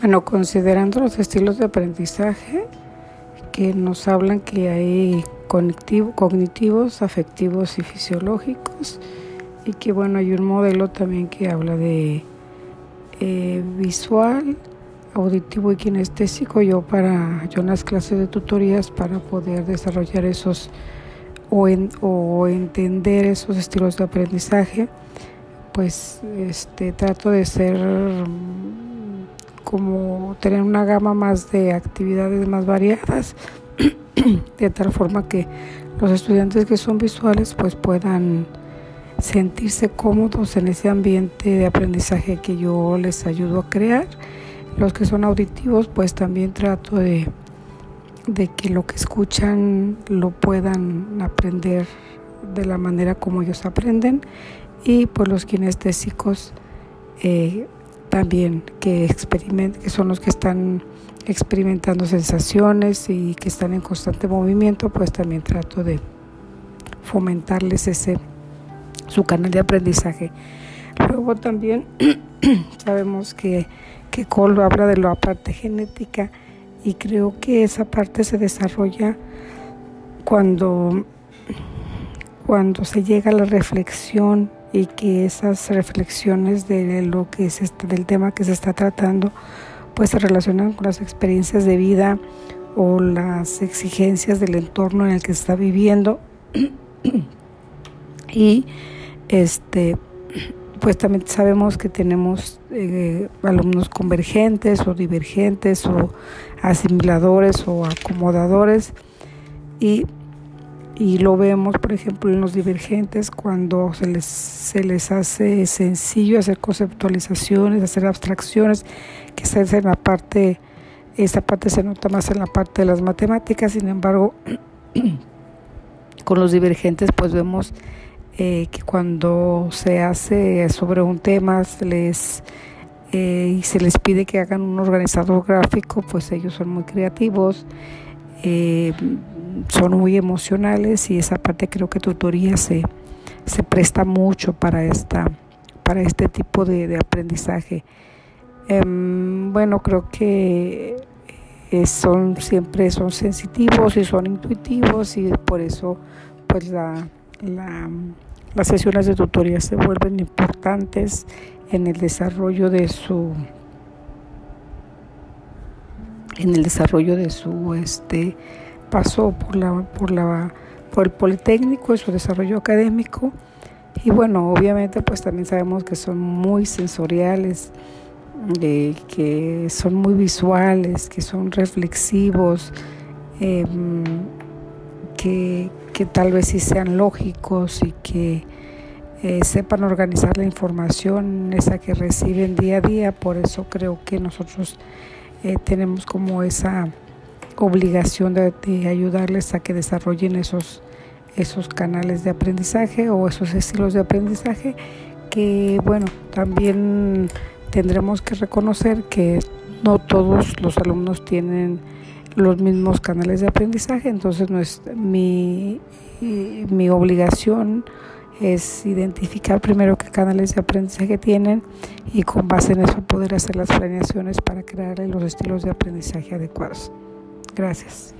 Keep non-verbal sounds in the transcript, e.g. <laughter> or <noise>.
Bueno, considerando los estilos de aprendizaje que nos hablan que hay cognitivos, afectivos y fisiológicos y que bueno, hay un modelo también que habla de eh, visual, auditivo y kinestésico. Yo para yo en las clases de tutorías para poder desarrollar esos o, o entender esos estilos de aprendizaje, pues este trato de ser como tener una gama más de actividades más variadas, <clears throat> de tal forma que los estudiantes que son visuales pues puedan sentirse cómodos en ese ambiente de aprendizaje que yo les ayudo a crear. Los que son auditivos pues también trato de, de que lo que escuchan lo puedan aprender de la manera como ellos aprenden y pues los kinestésicos eh, también que, experiment que son los que están experimentando sensaciones y que están en constante movimiento, pues también trato de fomentarles ese su canal de aprendizaje. Luego también <clears throat> sabemos que, que Cole habla de la parte genética y creo que esa parte se desarrolla cuando, cuando se llega a la reflexión y que esas reflexiones de lo que es del tema que se está tratando pues se relacionan con las experiencias de vida o las exigencias del entorno en el que se está viviendo. <clears throat> Y este pues también sabemos que tenemos eh, alumnos convergentes o divergentes o asimiladores o acomodadores. Y y lo vemos, por ejemplo, en los divergentes cuando se les, se les hace sencillo hacer conceptualizaciones, hacer abstracciones, que se hace en la parte, esa parte se nota más en la parte de las matemáticas, sin embargo, <clears throat> con los divergentes pues vemos eh, que cuando se hace sobre un tema les, eh, y se les pide que hagan un organizador gráfico, pues ellos son muy creativos. Eh, son muy emocionales y esa parte creo que tutoría se, se presta mucho para, esta, para este tipo de, aprendizaje. Em, bueno, creo que eh, son siempre son sensitivos y son intuitivos y por eso pues la, las sesiones de tutoría se vuelven importantes en el desarrollo de su en el desarrollo de su este pasó por, la, por, la, por el Politécnico y su desarrollo académico. Y bueno, obviamente pues también sabemos que son muy sensoriales, que son muy visuales, que son reflexivos, em, que, que, tal vez sí sean lógicos y que eh, sepan organizar la información esa que reciben día a día. Por eso creo que nosotros eh, tenemos como esa obligación de, ayudarles a que desarrollen esos, esos canales de aprendizaje o esos estilos de aprendizaje que bueno, también tendremos que reconocer que no todos los alumnos tienen los mismos canales de aprendizaje, entonces no es mi, mi obligación es identificar primero qué canales de aprendizaje tienen y con base en eso poder hacer las planeaciones para crear los estilos de aprendizaje adecuados. Gracias.